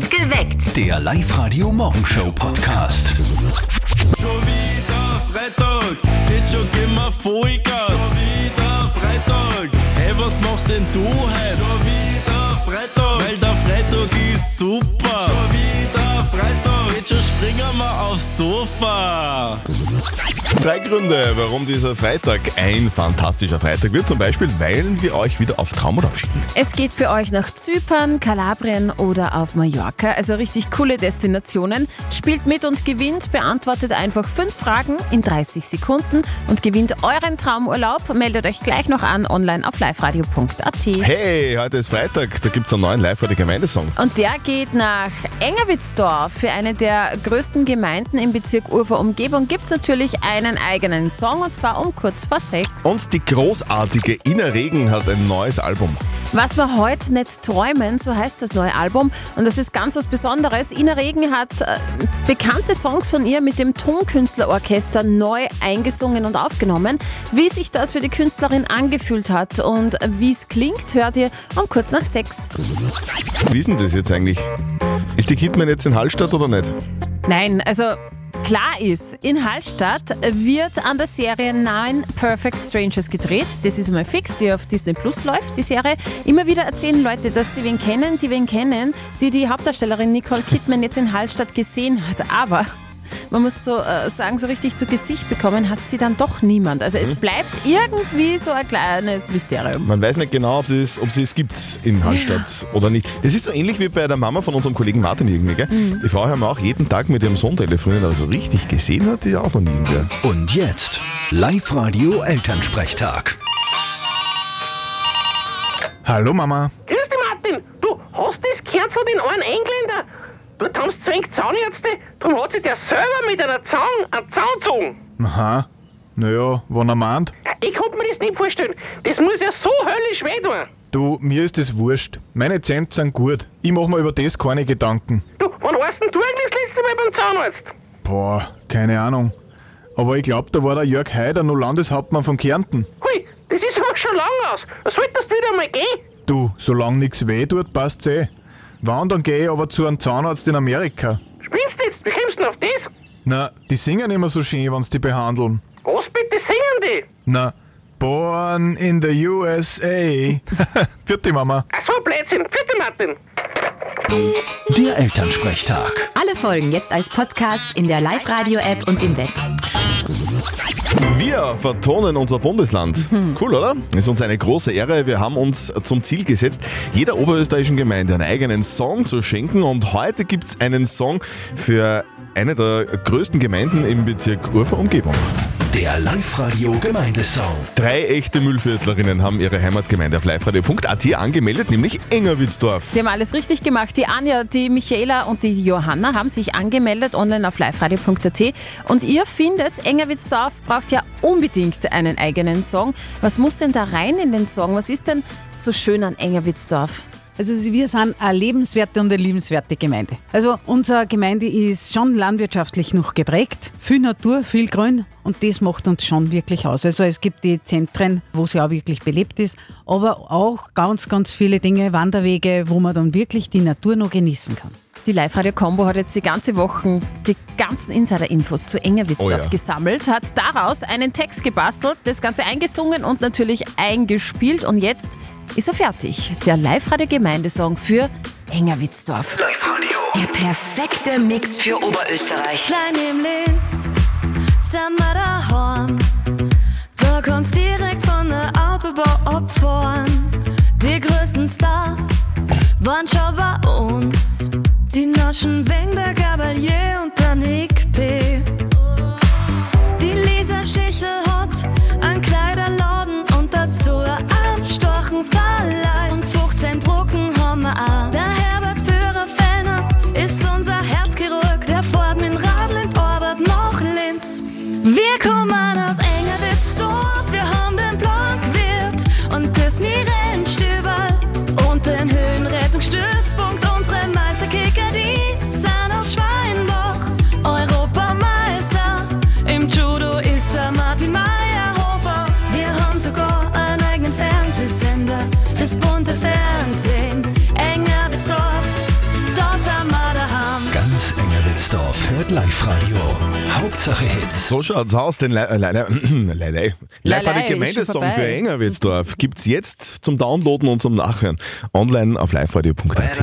Geweckt. Der Live-Radio-Morgenshow-Podcast. Schon wieder Freitag, jetzt schon gehen wir Vollgas. Schon wieder Freitag, hey, was machst denn du heute? Schon wieder Freitag, weil der Freitag ist super. Schon wieder Freitag, jetzt schon springen wir aufs Sofa. Drei Gründe, warum dieser Freitag ein fantastischer Freitag wird. Zum Beispiel, weil wir euch wieder auf Traumurlaub schicken. Es geht für euch nach Zypern, Kalabrien oder auf Mallorca, also richtig coole Destinationen. Spielt mit und gewinnt, beantwortet einfach fünf Fragen in 30 Sekunden und gewinnt euren Traumurlaub. Meldet euch gleich noch an online auf liveradio.at. Hey, heute ist Freitag, da gibt es einen neuen live Gemeindesong. Und der geht nach Engerwitzdorf. Für eine der größten Gemeinden im Bezirk Ufer Umgebung gibt es natürlich einen eigenen Song und zwar um kurz vor sechs. Und die großartige Ina Regen hat ein neues Album. Was wir heute nicht träumen, so heißt das neue Album. Und das ist ganz was Besonderes. Ina Regen hat äh, bekannte Songs von ihr mit dem Tonkünstlerorchester neu eingesungen und aufgenommen. Wie sich das für die Künstlerin angefühlt hat und wie es klingt, hört ihr um kurz nach sechs. Ist denn das jetzt eigentlich? Ist die Kidman jetzt in Hallstatt oder nicht? Nein, also Klar ist, in Hallstatt wird an der Serie Nine Perfect Strangers gedreht. Das ist einmal fix, die auf Disney Plus läuft, die Serie. Immer wieder erzählen Leute, dass sie wen kennen, die wen kennen, die die Hauptdarstellerin Nicole Kidman jetzt in Hallstatt gesehen hat. Aber man muss so äh, sagen, so richtig zu Gesicht bekommen hat sie dann doch niemand. Also es bleibt irgendwie so ein kleines Mysterium. Man weiß nicht genau, ob sie es, ob sie es gibt in Hallstatt oder nicht. Das ist so ähnlich wie bei der Mama von unserem Kollegen Martin irgendwie. Gell? Die Frau haben wir auch jeden Tag mit ihrem Sohn telefoniert, also richtig gesehen hat die auch noch nie. Gell? Und jetzt Live-Radio Elternsprechtag. Hallo Mama. Grüß dich, Martin. Du hast das gehört von den einen Engländer? Dort haben sie zwingend Zahnärzte, darum hat sich der selber mit einer Zahn einen Zahn gezogen. Aha. Naja, wann er meint. Ich konnte mir das nicht vorstellen. Das muss ja so höllisch weh tun. Du, mir ist das wurscht. Meine Zähne sind gut. Ich mach mir über das keine Gedanken. Du, wann warst denn du eigentlich das letzte Mal beim Zahnarzt? Boah, keine Ahnung. Aber ich glaub, da war der Jörg Haider noch Landeshauptmann von Kärnten. Hui, das ist aber schon lang aus. Solltest du wieder mal gehen? Du, solange nix weh tut, passt's eh. Wann dann geh ich aber zu einem Zahnarzt in Amerika. Spinnst du jetzt? Wie kommst du denn auf das? Na, die singen immer so schön, wenn's die behandeln. Was bitte singen die? Na, born in the USA. Vierte Mama. Ach so, Blödsinn. Bitte, Martin. Der Elternsprechtag. Alle Folgen jetzt als Podcast in der Live-Radio-App und im Web. Wir vertonen unser Bundesland. Cool, oder? Ist uns eine große Ehre. Wir haben uns zum Ziel gesetzt, jeder oberösterreichischen Gemeinde einen eigenen Song zu schenken. Und heute gibt es einen Song für eine der größten Gemeinden im Bezirk Urfer Umgebung. Der Live-Radio Gemeindesong. Drei echte Müllviertlerinnen haben ihre Heimatgemeinde auf liveradio.at angemeldet, nämlich Engerwitzdorf. Die haben alles richtig gemacht. Die Anja, die Michaela und die Johanna haben sich angemeldet online auf liveradio.at. Und ihr findet, Engerwitzdorf braucht ja unbedingt einen eigenen Song. Was muss denn da rein in den Song? Was ist denn so schön an Engerwitzdorf? Also wir sind eine lebenswerte und eine liebenswerte Gemeinde. Also unsere Gemeinde ist schon landwirtschaftlich noch geprägt. Viel Natur, viel Grün und das macht uns schon wirklich aus. Also es gibt die Zentren, wo sie auch wirklich belebt ist, aber auch ganz, ganz viele Dinge, Wanderwege, wo man dann wirklich die Natur noch genießen kann. Die Live-Radio-Kombo hat jetzt die ganze Woche die ganzen Insider-Infos zu Engerwitzdorf Oh ja. gesammelt, hat daraus einen Text gebastelt, das Ganze eingesungen und natürlich eingespielt und jetzt ist er fertig. Der Live-Radio-Gemeindesong für Engerwitzdorf. Live-Radio. Der perfekte Mix für Oberösterreich. Klein im Linz, wir daheim. Da kannst direkt von der Autobahn abfahren. Die größten Stars waren schon bei uns. Die Naschen wegen der Gabalier und der Nick Hauptsache Hits. So schaut's aus. Den Le- Le- Le- Le- Le- Lei, Live-Radio ist Gemeindesong für. Engerwitzdorf gibt's jetzt zum Downloaden und zum Nachhören. Online auf liveradio.at.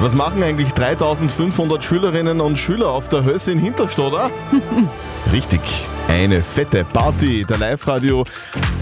Was machen eigentlich 3500 Schülerinnen und Schüler auf der Hösse in Hinterstoder? Richtig, eine fette Party. Der Live-Radio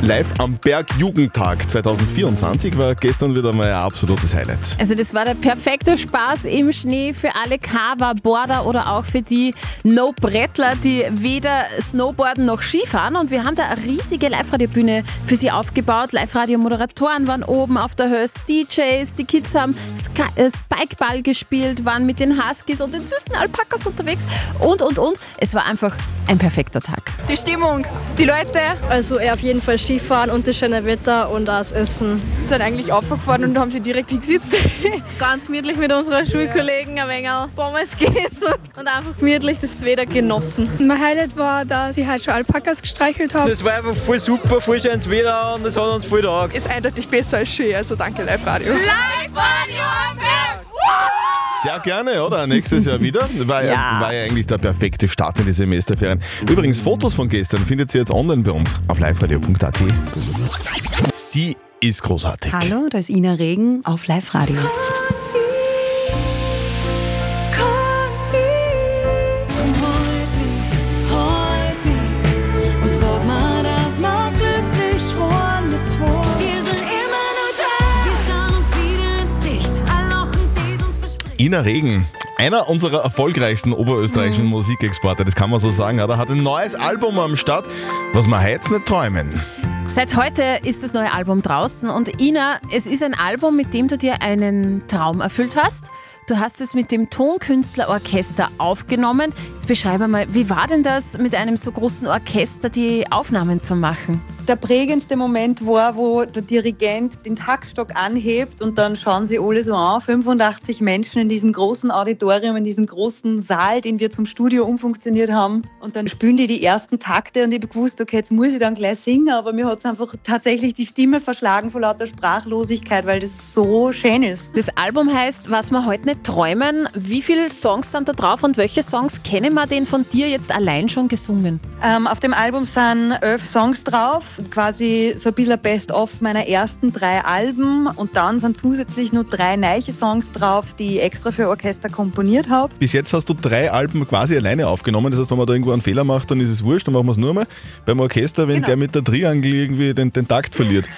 Live am Berg Jugendtag 2024 war gestern wieder mal ein absolutes Highlight. Also das war der perfekte Spaß im Schnee für alle Cover, Border oder auch für die No-Brettler, die weder Snowboarden noch Skifahren. Und wir haben da eine riesige Live-Radio-Bühne für sie aufgebaut. Live-Radio-Moderatoren waren oben auf der Höhe, DJs, die Kids haben Sky äh, Spikeball gespielt, waren mit den Huskies und den süßen Alpakas unterwegs und, und, und. Es war einfach ein perfekter Tag. Die Stimmung, die Leute. Also eher auf jeden Fall Skifahren und das schöne Wetter und das Essen. sind eigentlich aufgefahren und haben sie direkt hingesetzt. Ganz gemütlich mit unseren Schulkollegen ein wenig Pommes gegessen und einfach gemütlich das Wetter genossen. Mein Highlight war, dass ich halt schon Alpakas gestreichelt habe. Das war einfach voll super, voll schönes Wetter und das hat uns voll taugt. Ist eindeutig besser als Ski, also danke Live Radio. Sehr gerne, oder? Nächstes Jahr wieder. War ja. Ja. war ja eigentlich der perfekte Start in die Semesterferien. Übrigens, Fotos von gestern findet ihr jetzt online bei uns auf liveradio.at. Sie ist großartig. Hallo, da ist Ina Regen auf Live Radio. Ina Regen, einer unserer erfolgreichsten oberösterreichischen Musikexporte, das kann man so sagen, hat, er hat ein neues Album am Start, was wir heute nicht träumen. Seit heute ist das neue Album draußen und Ina, es ist ein Album, mit dem du dir einen Traum erfüllt hast. Du hast es mit dem Tonkünstlerorchester aufgenommen. Jetzt beschreibe mal, wie war denn das, mit einem so großen Orchester die Aufnahmen zu machen? Der prägendste Moment war, wo der Dirigent den Taktstock anhebt und dann schauen sie alle so an. 85 Menschen in diesem großen Auditorium, in diesem großen Saal, den wir zum Studio umfunktioniert haben. Und dann spielen die die ersten Takte und ich habe gewusst, okay, jetzt muss ich dann gleich singen, aber mir hat es einfach tatsächlich die Stimme verschlagen vor lauter Sprachlosigkeit, weil das so schön ist. Das Album heißt Was wir heute nicht träumen. Wie viele Songs sind da drauf und welche Songs kennen wir denn von dir jetzt allein schon gesungen? Ähm, auf dem Album sind elf Songs drauf, quasi so ein bisschen Best-of meiner ersten drei Alben und dann sind zusätzlich nur drei neue Songs drauf, die ich extra für Orchester komponiert habe. Bis jetzt hast du drei Alben quasi alleine aufgenommen. Das heißt, wenn man da irgendwo einen Fehler macht, dann ist es wurscht, dann machen wir es nur mal. Beim Orchester, wenn der mit der Triangel irgendwie den, den Takt verliert.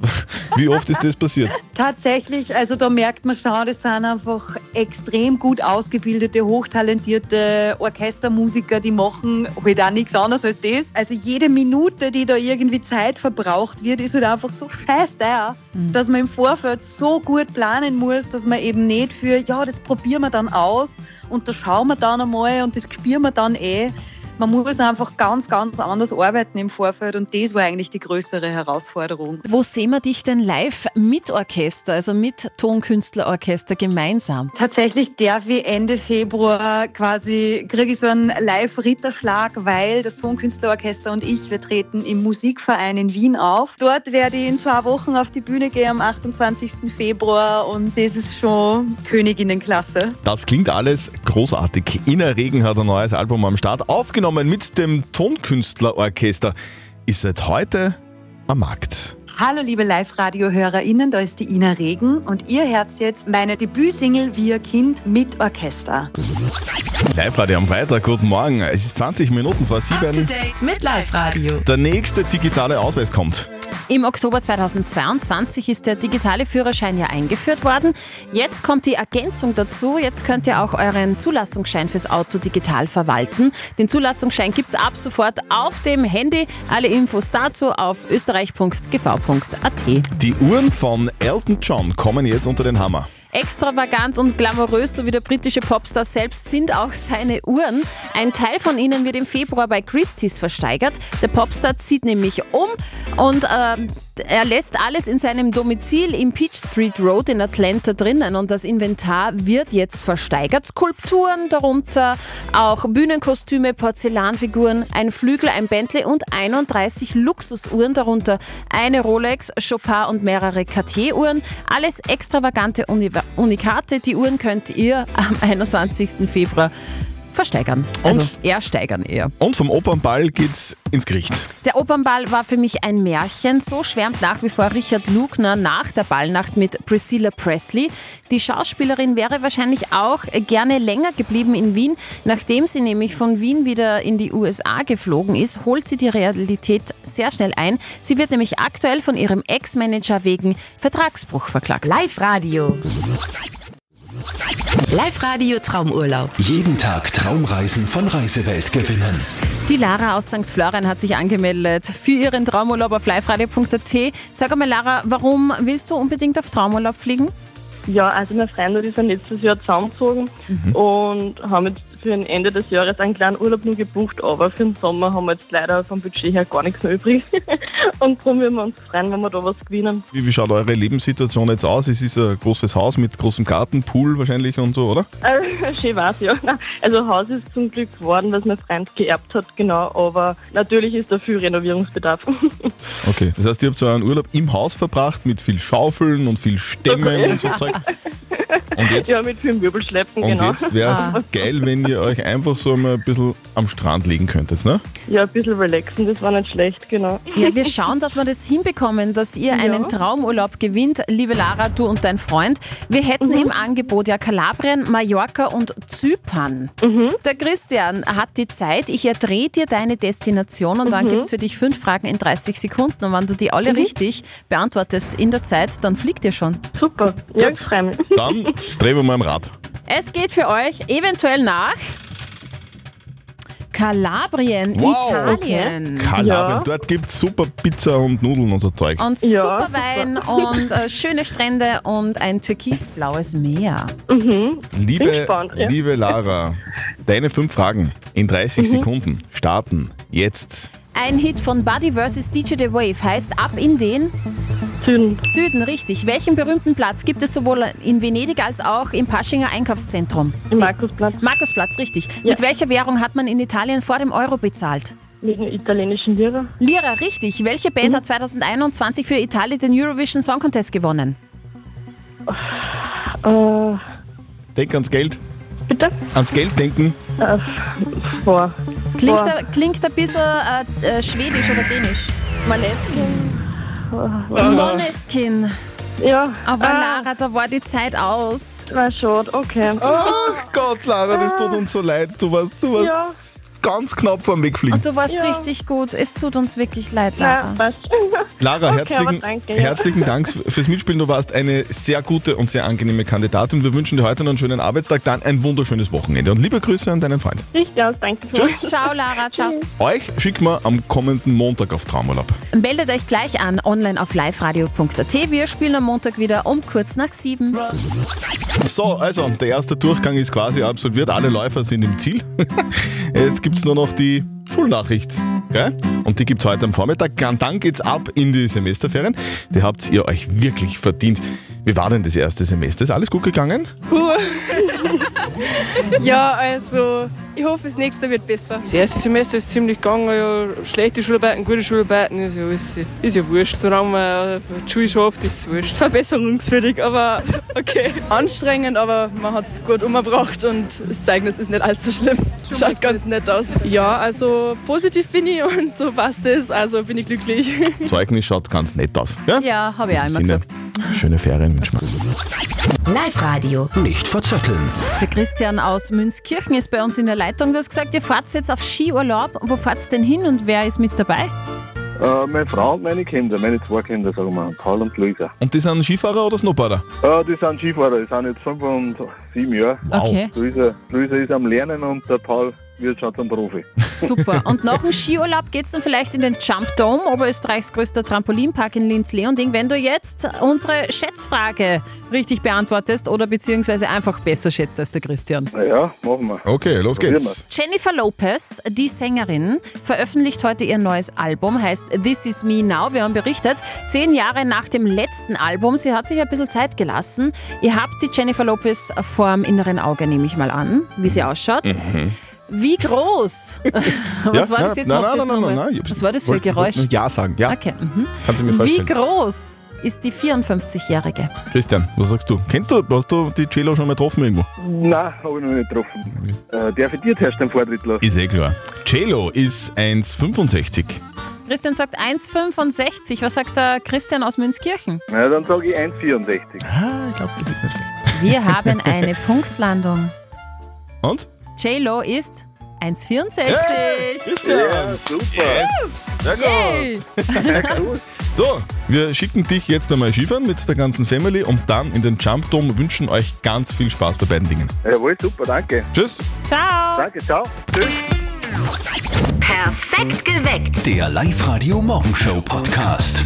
Wie oft ist das passiert? Tatsächlich, also da merkt man schon, das sind einfach extrem gut ausgebildete, hochtalentierte Orchestermusiker, die machen halt auch nichts anderes als das. Also jede Minute, die da irgendwie Zeit verbraucht wird, ist halt einfach so scheiße teuer, dass man im Vorfeld so gut planen muss, dass man eben nicht für, ja, das probieren wir dann aus und das schauen wir dann einmal und das spüren wir dann eh. Man muss einfach ganz, ganz anders arbeiten im Vorfeld und das war eigentlich die größere Herausforderung. Wo sehen wir dich denn live mit Orchester, also mit Tonkünstlerorchester gemeinsam? Tatsächlich darf ich Ende Februar quasi, kriege ich so einen Live-Ritterschlag, weil das Tonkünstlerorchester und ich, wir treten im Musikverein in Wien auf. Dort werde ich in zwei Wochen auf die Bühne gehen am 28. Februar und das ist schon Königinnenklasse. Das klingt alles großartig. Ina Regen hat ein neues Album am Start, aufgenommen mit dem Tonkünstlerorchester. Ist seit heute am Markt. Hallo liebe Live-Radio-HörerInnen, da ist die Ina Regen und ihr hört jetzt meine Debütsingle Wir Kind mit Orchester. Live-Radio am Freitag, guten Morgen. Es ist 20 Minuten vor sieben. Date mit Live Radio. Der nächste digitale Ausweis kommt. Im Oktober 2022 ist der digitale Führerschein ja eingeführt worden. Jetzt kommt die Ergänzung dazu. Jetzt könnt ihr auch euren Zulassungsschein fürs Auto digital verwalten. Den Zulassungsschein gibt es ab sofort auf dem Handy. Alle Infos dazu auf österreich.gv.at. Die Uhren von Elton John kommen jetzt unter den Hammer. Extravagant und glamourös, so wie der britische Popstar selbst, sind auch seine Uhren. Ein Teil von ihnen wird im Februar bei Christie's versteigert. Der Popstar zieht nämlich um und ähm, Er lässt alles in seinem Domizil im Peach Street Road in Atlanta drinnen und das Inventar wird jetzt versteigert. Skulpturen darunter, auch Bühnenkostüme, Porzellanfiguren, ein Flügel, ein Bentley und 31 Luxusuhren, darunter eine Rolex, Chopin und mehrere Cartier-Uhren. Alles extravagante Uni Unikate. Die Uhren könnt ihr am 21. Februar versteigern. Also ersteigern eher. Und vom Opernball geht's ins Gericht. Der Opernball war für mich ein Märchen. So schwärmt nach wie vor Richard Lugner nach der Ballnacht mit Priscilla Presley. Die Schauspielerin wäre wahrscheinlich auch gerne länger geblieben in Wien. Nachdem sie nämlich von Wien wieder in die USA geflogen ist, holt sie die Realität sehr schnell ein. Sie wird nämlich aktuell von ihrem Ex-Manager wegen Vertragsbruch verklagt. Live-Radio. Live-Radio Traumurlaub. Jeden Tag Traumreisen von Reisewelt gewinnen. Die Lara aus St. Florian hat sich angemeldet für ihren Traumurlaub auf liveradio.at. Sag einmal, Lara, warum willst du unbedingt auf Traumurlaub fliegen? Ja, also meine Freunde die sind letztes Jahr zusammengezogen und haben jetzt für den Ende des Jahres einen kleinen Urlaub nur gebucht, aber für den Sommer haben wir jetzt leider vom Budget her gar nichts mehr übrig. und darum würden wir uns freuen, wenn wir da was gewinnen. Wie, wie schaut eure Lebenssituation jetzt aus? Es ist ein großes Haus mit großem Garten, Pool wahrscheinlich und so, oder? Äh, schön war's, ja. Also Haus ist zum Glück geworden, was mein Freund geerbt hat, genau, aber natürlich ist da viel Renovierungsbedarf. Okay, das heißt, ihr habt so einen Urlaub im Haus verbracht mit viel Schaufeln und viel Stämmen und so Zeug. Und jetzt, ja, mit viel Möbelschleppen, und genau. jetzt wäre es Ah. geil, wenn ihr euch einfach so mal ein bisschen am Strand liegen könntet, ne? Ja, ein bisschen relaxen, das war nicht schlecht, genau. Ja, wir schauen, dass wir das hinbekommen, dass ihr einen Traumurlaub gewinnt, liebe Lara, du und dein Freund. Wir hätten im Angebot ja Kalabrien, Mallorca und Zypern. Der Christian hat die Zeit. Ich erdrehe dir deine Destination und dann Mhm. gibt es für dich fünf Fragen in 30 Sekunden. Und wenn du die alle Mhm. richtig beantwortest in der Zeit, dann fliegt ihr schon. Super, ja, ich freue mich. Dann drehen wir mal am Rad. Es geht für euch eventuell nach Kalabrien, Italien. Kalabrien, dort gibt es super Pizza und Nudeln und so Zeug. Und super Wein und äh, schöne Strände und ein türkisblaues Meer. Mhm. Liebe, gespannt, ja. liebe Lara, deine fünf Fragen in 30 Mhm. Sekunden starten jetzt. Ein Hit von Buddy vs. DJ The Wave heißt Ab in den Süden. Süden, richtig. Welchen berühmten Platz gibt es sowohl in Venedig als auch im Paschinger Einkaufszentrum? Im Markusplatz. Markusplatz, richtig. Mit welcher Währung hat man in Italien vor dem Euro bezahlt? Mit dem italienischen Lira. Lira, richtig. Welche Band hat 2021 für Italien den Eurovision Song Contest gewonnen? Äh, Denk ans Geld. Bitte? Ans Geld denken. äh, boah. Klingt, boah. ein- klingt ein bisschen äh, äh, schwedisch oder dänisch. Maneskin. Moneskin. Ja. Aber ah, Lara, da war die Zeit aus. War schon, okay. Ach Gott, Lara, das tut uns so leid. Du warst, du warst ganz knapp vorm Wegfliegen. Und du warst Ja. richtig gut. Es tut uns wirklich leid, Lara. Ja, passt. Lara, Okay, herzlichen, danke, ja. herzlichen Dank fürs Mitspielen. Du warst eine sehr gute und sehr angenehme Kandidatin. Wir wünschen dir heute noch einen schönen Arbeitstag, dann ein wunderschönes Wochenende. Und liebe Grüße an deinen Freund. Richtig aus, danke. Tschüss. Ciao, Lara. Ciao. Euch schicken wir am kommenden Montag auf Traumurlaub. Meldet euch gleich an online auf liveradio.at. Wir spielen am Montag wieder um kurz nach sieben. So, also der erste Durchgang ist quasi absolviert. Alle Läufer sind im Ziel. Jetzt gibt es nur noch die Schulnachricht. Gell? Und die gibt es heute am Vormittag. Dann geht's ab in die Semesterferien. Die habt ihr euch wirklich verdient. Wie war denn das erste Semester? Ist alles gut gegangen? Ja, also ich hoffe, das nächste wird besser. Das erste Semester ist ziemlich gegangen, ja, schlechte Schularbeiten, gute Schularbeiten, ist ja, alles, ist ja wurscht. Solange man die Schule schafft, ist es wurscht. Verbesserungswürdig, aber okay. Anstrengend, aber man hat es gut umgebracht und das Zeugnis ist nicht allzu schlimm. Schaut ganz nett aus. Ja, also positiv bin ich und so passt es, also bin ich glücklich. Zeugnis schaut ganz nett aus. Ja, Ja, habe ich auch immer Sinne. gesagt. Schöne Ferien wünschen wir. Live-Radio. Nicht verzetteln. Der Christian aus Münzkirchen ist bei uns in der Leitung. Du hast gesagt, ihr fahrt jetzt auf Skiurlaub. Wo fahrt ihr denn hin und wer ist mit dabei? Äh, meine Frau und meine Kinder, meine zwei Kinder, sagen wir, Paul und Luisa. Und die sind Skifahrer oder Snowboarder? Äh, die sind Skifahrer, die sind jetzt fünf und sieben Jahre. Wow. Okay. Luisa, Luisa ist am Lernen und der Paul wird schon zum Profi. Super. Und nach dem Skiurlaub geht es dann vielleicht in den Jump Dome, Oberösterreichs größter Trampolinpark in Linz-Leonding, wenn du jetzt unsere Schätzfrage richtig beantwortest oder beziehungsweise einfach besser schätzt als der Christian. Na ja, machen wir. Okay, los Probieren geht's. Jennifer Lopez, die Sängerin, veröffentlicht heute ihr neues Album, heißt This Is Me Now. Wir haben berichtet, zehn Jahre nach dem letzten Album. Sie hat sich ein bisschen Zeit gelassen. Ihr habt die Jennifer Lopez vorm inneren Auge, nehme ich mal an, wie sie ausschaut. Mhm. Wie groß? Was war das jetzt nein, nein, das nein, nein, nein, Was war das für ein Geräusch? Ja sagen, ja. Okay. Mhm. Kannst du mir Wie vorstellen. groß ist die 54-Jährige? Christian, was sagst du? Kennst du, hast du die Cello schon mal getroffen irgendwo? Nein, habe ich noch nicht getroffen. Äh, darf ich dir zuerst den Vortritt lassen? Ist eh klar. Cello ist 1,65. Christian sagt 1,65. Was sagt der Christian aus Münzkirchen? Na, dann sage ich 1,64. Ah, ich glaube, du bist nicht schlecht. Wir haben eine Punktlandung. Und? J-Lo ist 1,64. Christian! Ja, super. Sehr gut. Yay. So, wir schicken dich jetzt einmal Skifahren mit der ganzen Family und dann in den Jump Dome wünschen euch ganz viel Spaß bei beiden Dingen. Jawohl, super, danke. Tschüss. Ciao. Danke, ciao. Tschüss. Perfekt geweckt. Der Live-Radio Morgenshow Podcast.